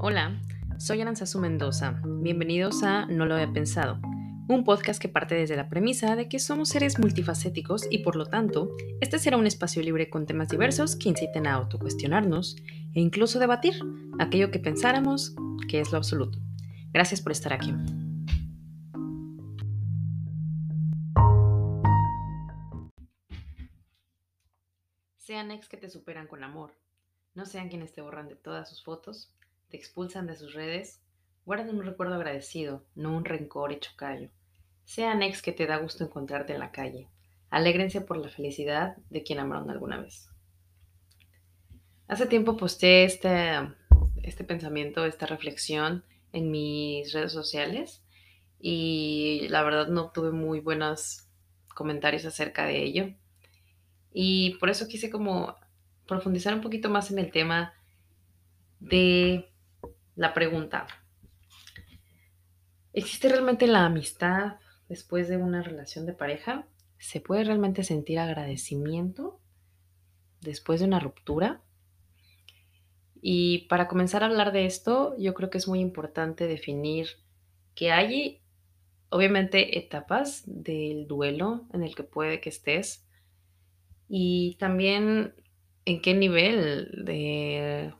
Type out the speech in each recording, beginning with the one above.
Hola, soy Aranzazu Mendoza. Bienvenidos a No lo había pensado, un podcast que parte desde la premisa de que somos seres multifacéticos y por lo tanto, este será un espacio libre con temas diversos que inciten a autocuestionarnos e incluso debatir aquello que pensáramos que es lo absoluto. Gracias por estar aquí. Sean ex que te superan con amor. No sean quienes te borran de todas sus fotos, te expulsan de sus redes. Guarden un recuerdo agradecido, no un rencor hecho callo. Sean ex que te da gusto encontrarte en la calle. Alégrense por la felicidad de quien amaron alguna vez. Hace tiempo posté este, este pensamiento, esta reflexión en mis redes sociales y la verdad no tuve muy buenos comentarios acerca de ello. Y por eso quise como profundizar un poquito más en el tema de la pregunta. ¿Existe realmente la amistad después de una relación de pareja? ¿Se puede realmente sentir agradecimiento después de una ruptura? Y para comenzar a hablar de esto, yo creo que es muy importante definir que hay, obviamente, etapas del duelo en el que puede que estés y también en qué nivel de,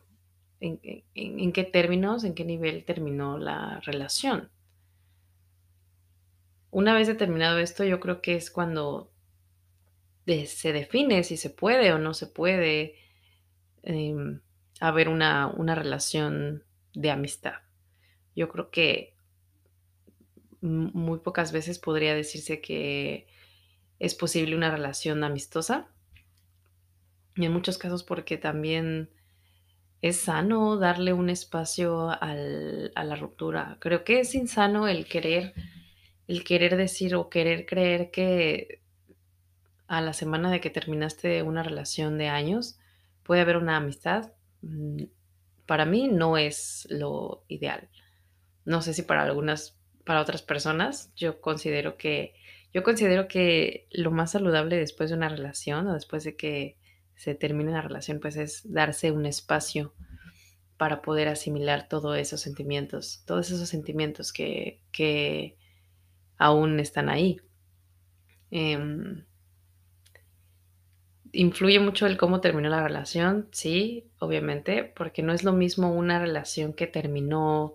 en, qué términos, en qué nivel terminó la relación. Una vez determinado esto, yo creo que es cuando se define si se puede o no se puede em, haber una, una relación de amistad. Yo creo que muy pocas veces podría decirse que es posible una relación amistosa. Y en muchos casos porque también es sano darle un espacio al, a la ruptura. Creo que es insano el querer, el querer decir o querer creer que a la semana de que terminaste una relación de años puede haber una amistad. Mm, para mí no es lo ideal. No sé si para algunas, para otras personas, yo considero que, yo considero que lo más saludable después de una relación o después de que se termine la relación, pues es darse un espacio para poder asimilar todos esos sentimientos, todos esos sentimientos que, que aún están ahí. Em, influye mucho el cómo terminó la relación, sí, obviamente, porque no es lo mismo una relación que terminó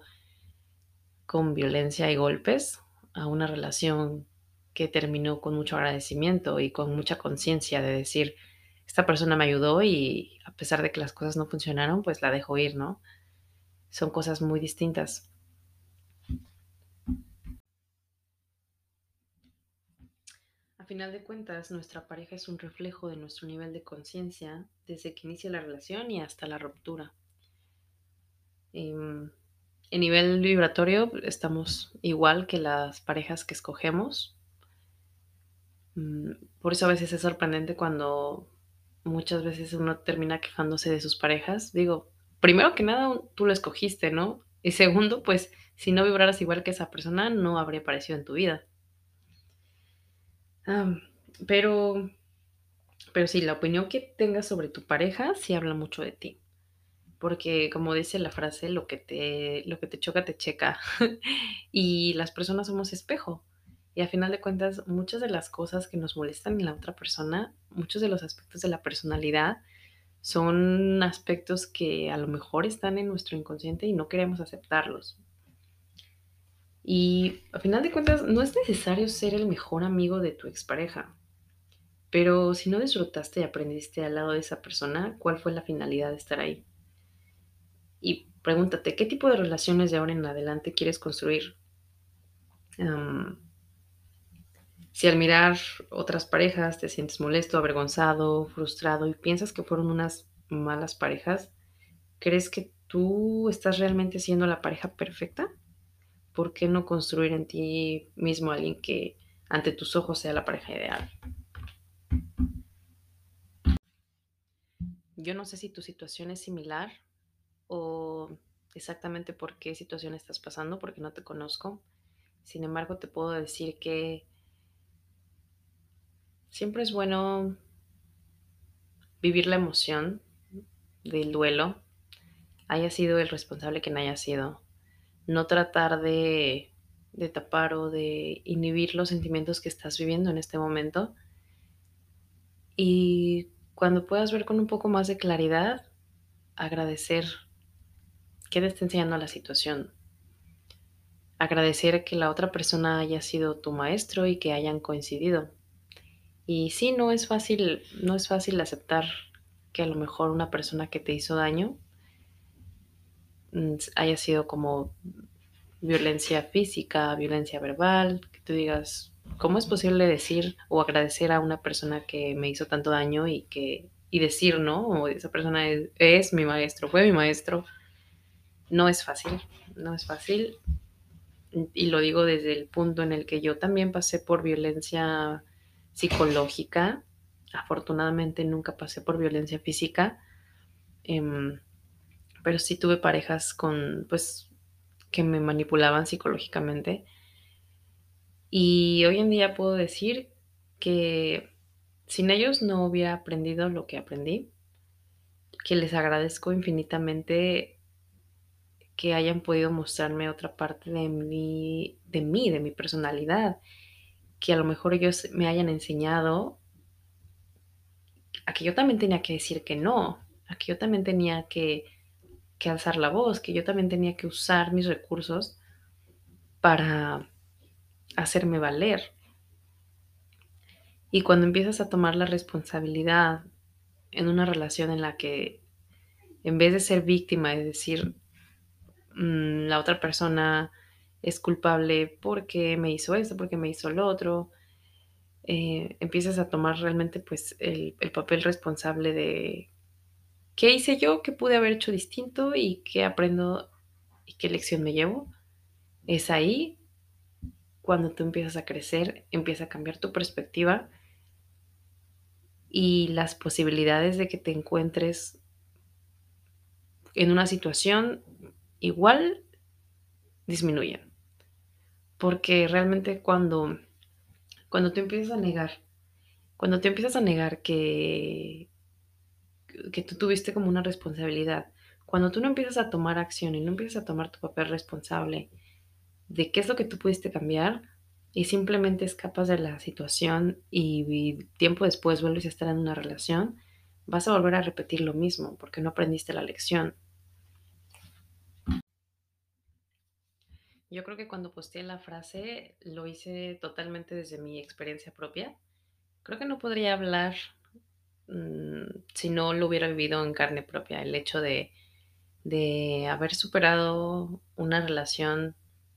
con violencia y golpes a una relación que terminó con mucho agradecimiento y con mucha conciencia de decir, esta persona me ayudó y a pesar de que las cosas no funcionaron, pues la dejo ir, ¿no? Son cosas muy distintas. A final de cuentas, nuestra pareja es un reflejo de nuestro nivel de conciencia desde que inicia la relación y hasta la ruptura. Em, en nivel vibratorio estamos igual que las parejas que escogemos. Mm, por eso a veces es sorprendente cuando muchas veces uno termina quejándose de sus parejas. Digo, primero que nada, tú lo escogiste, ¿no? Y segundo, pues si no vibraras igual que esa persona, no habría aparecido en tu vida. pero, pero sí, la opinión que tengas sobre tu pareja sí habla mucho de ti. Porque como dice la frase, lo que te, lo que te choca, te checa. y las personas somos espejo. Y a final de cuentas, muchas de las cosas que nos molestan en la otra persona, muchos de los aspectos de la personalidad, son aspectos que a lo mejor están en nuestro inconsciente y no queremos aceptarlos. Y a final de cuentas, no es necesario ser el mejor amigo de tu expareja. Pero si no disfrutaste y aprendiste al lado de esa persona, ¿cuál fue la finalidad de estar ahí? Y pregúntate, ¿qué tipo de relaciones de ahora en adelante quieres construir? Si al mirar otras parejas te sientes molesto, avergonzado, frustrado y piensas que fueron unas malas parejas, ¿crees que tú estás realmente siendo la pareja perfecta? ¿Por qué no construir en ti mismo alguien que ante tus ojos sea la pareja ideal? Yo no sé si tu situación es similar o exactamente por qué situación estás pasando, porque no te conozco. Sin embargo, te puedo decir que Siempre es bueno vivir la emoción del duelo. haya sido el responsable quien haya sido. No tratar de, tapar o de inhibir los sentimientos que estás viviendo en este momento. Y cuando puedas ver con un poco más de claridad, agradecer qué te está enseñando la situación. Agradecer que la otra persona haya sido tu maestro y que hayan coincidido. Y sí, no es fácil, no es fácil aceptar que a lo mejor una persona que te hizo daño mm, haya sido como violencia física, violencia verbal, que tú digas, ¿cómo es posible decir o agradecer a una persona que me hizo tanto daño y que y decir, ¿no? O esa persona es, mi maestro, fue mi maestro. No es fácil, no es fácil. Y lo digo desde el punto en el que yo también pasé por violencia psicológica. Afortunadamente nunca pasé por violencia física. Em, pero sí tuve parejas con, pues, que me manipulaban psicológicamente. Y hoy en día puedo decir que sin ellos no hubiera aprendido lo que aprendí, que les agradezco infinitamente que hayan podido mostrarme otra parte de de mí, de mi personalidad, que a lo mejor ellos me hayan enseñado a que yo también tenía que decir que no, a que yo también tenía que, que alzar la voz, que yo también tenía que usar mis recursos para hacerme valer. Y cuando empiezas a tomar la responsabilidad en una relación en la que en vez de ser víctima, es decir, mm, la otra persona es culpable porque me hizo esto, porque me hizo lo otro, eh, empiezas a tomar realmente pues el, el, papel responsable de qué hice yo, qué pude haber hecho distinto y qué aprendo y qué lección me llevo. Es ahí cuando tú empiezas a crecer, empieza a cambiar tu perspectiva y las posibilidades de que te encuentres en una situación igual disminuyen. Porque realmente cuando, cuando te empiezas a negar, cuando te empiezas a negar que, que tú tuviste como una responsabilidad, cuando tú no empiezas a tomar acción y no empiezas a tomar tu papel responsable de qué es lo que tú pudiste cambiar, y simplemente escapas de la situación y, tiempo después vuelves a estar en una relación, vas a volver a repetir lo mismo porque no aprendiste la lección. Yo creo que cuando posteé la frase lo hice totalmente desde mi experiencia propia. Creo que no podría hablar mmm, si no lo hubiera vivido en carne propia. El hecho de, de haber superado una relación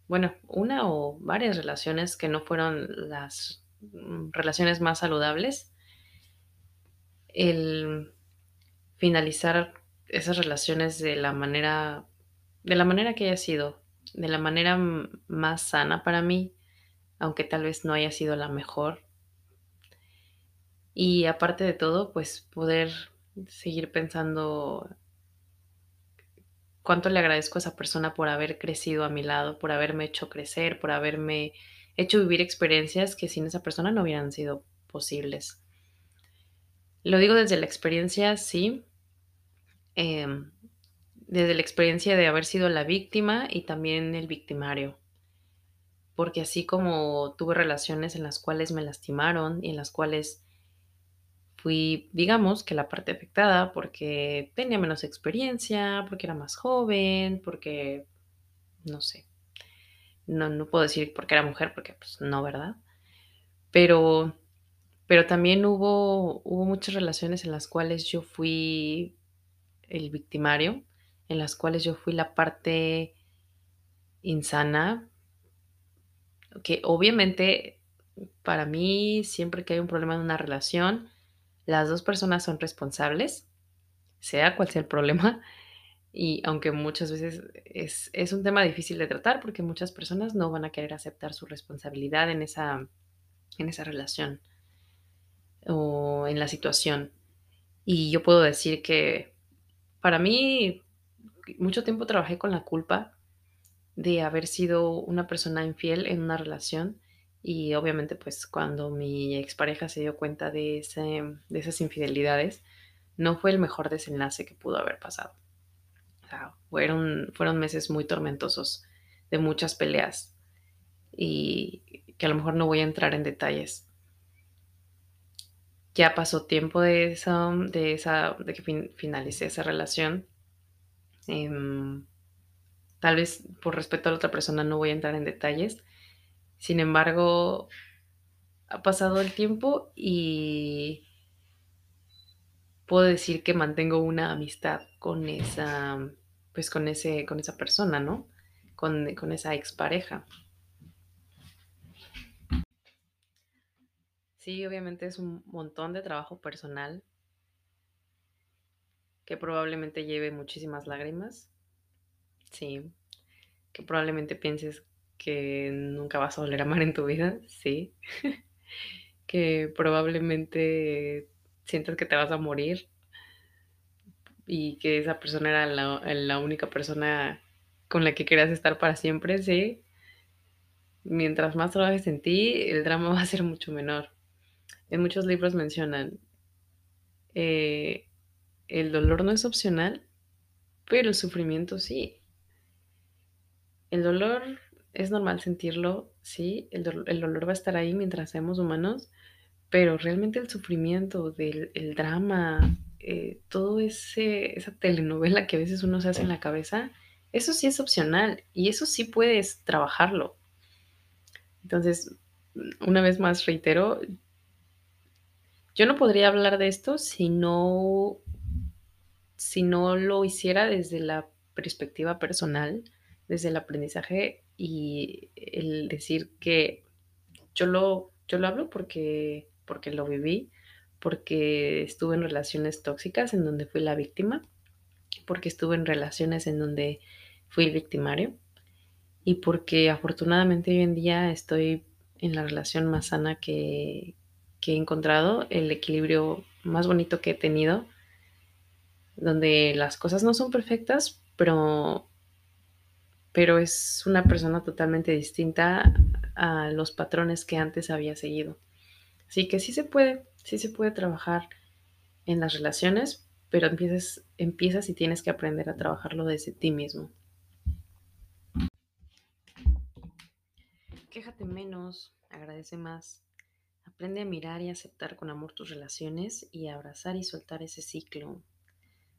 bueno, una o varias relaciones que no fueron las mm, relaciones más saludables, el finalizar esas relaciones de la manera, de la manera que haya sido, de la manera más sana para mí, aunque tal vez no haya sido la mejor. Y aparte de todo, pues poder seguir pensando cuánto le agradezco a esa persona por haber crecido a mi lado, por haberme hecho crecer, por haberme hecho vivir experiencias que sin esa persona no hubieran sido posibles. Lo digo desde la experiencia, sí, eh, desde la experiencia de haber sido la víctima y también el victimario. Porque así como tuve relaciones en las cuales me lastimaron y en las cuales fui, digamos, que la parte afectada porque tenía menos experiencia, porque era más joven, porque, no sé, no, no puedo decir porque era mujer, porque pues no, ¿verdad? Pero, pero también hubo, hubo muchas relaciones en las cuales yo fui el victimario, en las cuales yo fui la parte insana, que obviamente para mí siempre que hay un problema en una relación, las dos personas son responsables, sea cual sea el problema, y aunque muchas veces es, un tema difícil de tratar porque muchas personas no van a querer aceptar su responsabilidad en esa, en esa relación o en la situación. Y yo puedo decir que para mí mucho tiempo trabajé con la culpa de haber sido una persona infiel en una relación y obviamente pues cuando mi expareja se dio cuenta de, ese, de esas infidelidades, no fue el mejor desenlace que pudo haber pasado. fueron, fueron meses muy tormentosos, de muchas peleas y que a lo mejor no voy a entrar en detalles. Ya pasó tiempo de esa, de esa, de que fin, finalicé esa relación. Em, tal vez por respeto a la otra persona no voy a entrar en detalles. Sin embargo, ha pasado el tiempo y puedo decir que mantengo una amistad con esa, pues con ese, con esa persona, ¿no? Con, con esa expareja. Sí, obviamente es un montón de trabajo personal que probablemente lleve muchísimas lágrimas. Sí. Que probablemente pienses que nunca vas a volver a amar en tu vida. Sí. que probablemente sientas que te vas a morir y que esa persona era la, única persona con la que querías estar para siempre, sí. Mientras más trabajes en ti, el drama va a ser mucho menor en muchos libros mencionan, eh, el dolor no es opcional, pero el sufrimiento sí. El dolor es normal sentirlo, sí, el, dolor va a estar ahí mientras seamos humanos, pero realmente el sufrimiento, del, el drama, eh, todo ese esa telenovela que a veces uno se hace en la cabeza, eso sí es opcional y eso sí puedes trabajarlo. Entonces, una vez más reitero, yo no podría hablar de esto si no, si no lo hiciera desde la perspectiva personal, desde el aprendizaje y el decir que yo lo, yo lo hablo porque, porque lo viví, porque estuve en relaciones tóxicas en donde fui la víctima, porque estuve en relaciones en donde fui el victimario y porque afortunadamente hoy en día estoy en la relación más sana que, que he encontrado, el equilibrio más bonito que he tenido, donde las cosas no son perfectas, pero, pero es una persona totalmente distinta a los patrones que antes había seguido. Así que sí se puede, sí se puede trabajar en las relaciones, pero empiezas, empiezas y tienes que aprender a trabajarlo desde ti mismo. Quéjate menos, agradece más. Aprende a mirar y aceptar con amor tus relaciones y abrazar y soltar ese ciclo.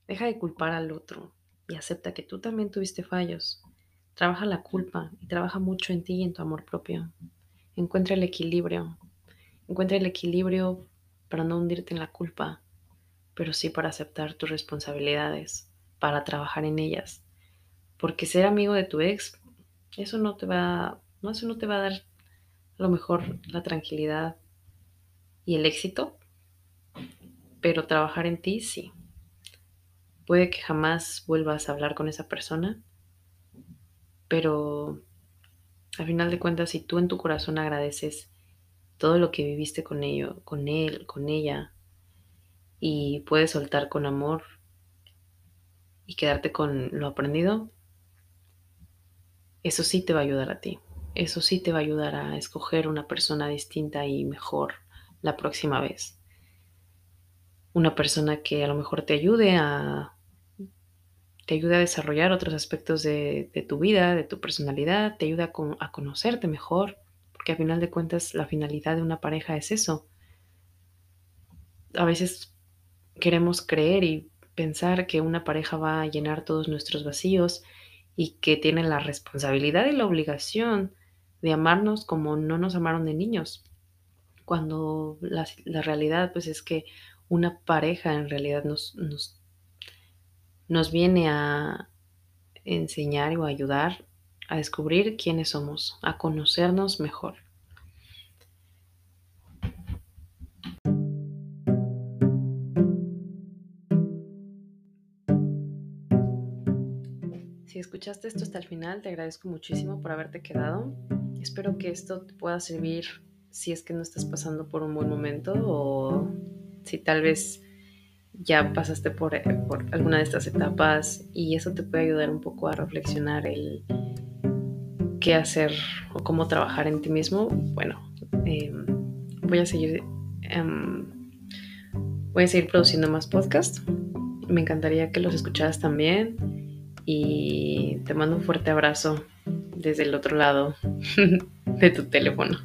Deja de culpar al otro y acepta que tú también tuviste fallos. Trabaja la culpa y trabaja mucho en ti y en tu amor propio. Encuentra el equilibrio. Encuentra el equilibrio para no hundirte en la culpa, pero sí para aceptar tus responsabilidades, para trabajar en ellas. Porque ser amigo de tu ex, eso no te va, no, eso no te va a dar a lo mejor la tranquilidad y el éxito, pero trabajar en ti sí. Puede que jamás vuelvas a hablar con esa persona, pero al final de cuentas, si tú en tu corazón agradeces todo lo que viviste con ello, con él, con ella, y puedes soltar con amor y quedarte con lo aprendido, eso sí te va a ayudar a ti. Eso sí te va a ayudar a escoger una persona distinta y mejor la próxima vez. Una persona que a lo mejor te ayude a te ayude a desarrollar otros aspectos de, tu vida, de tu personalidad, te ayuda a, a conocerte mejor, porque al final de cuentas la finalidad de una pareja es eso. A veces queremos creer y pensar que una pareja va a llenar todos nuestros vacíos y que tiene la responsabilidad y la obligación de amarnos como no nos amaron de niños cuando la, realidad pues es que una pareja en realidad nos, nos viene a enseñar o ayudar a descubrir quiénes somos, a conocernos mejor. Si escuchaste esto hasta el final, te agradezco muchísimo por haberte quedado. Espero que esto te pueda servir si es que no estás pasando por un buen momento o si tal vez ya pasaste por, eh, por alguna de estas etapas y eso te puede ayudar un poco a reflexionar el qué hacer o cómo trabajar en ti mismo. Bueno, em, voy a seguir em, voy a seguir produciendo más podcasts. Me encantaría que los escucharas también y te mando un fuerte abrazo desde el otro lado de tu teléfono.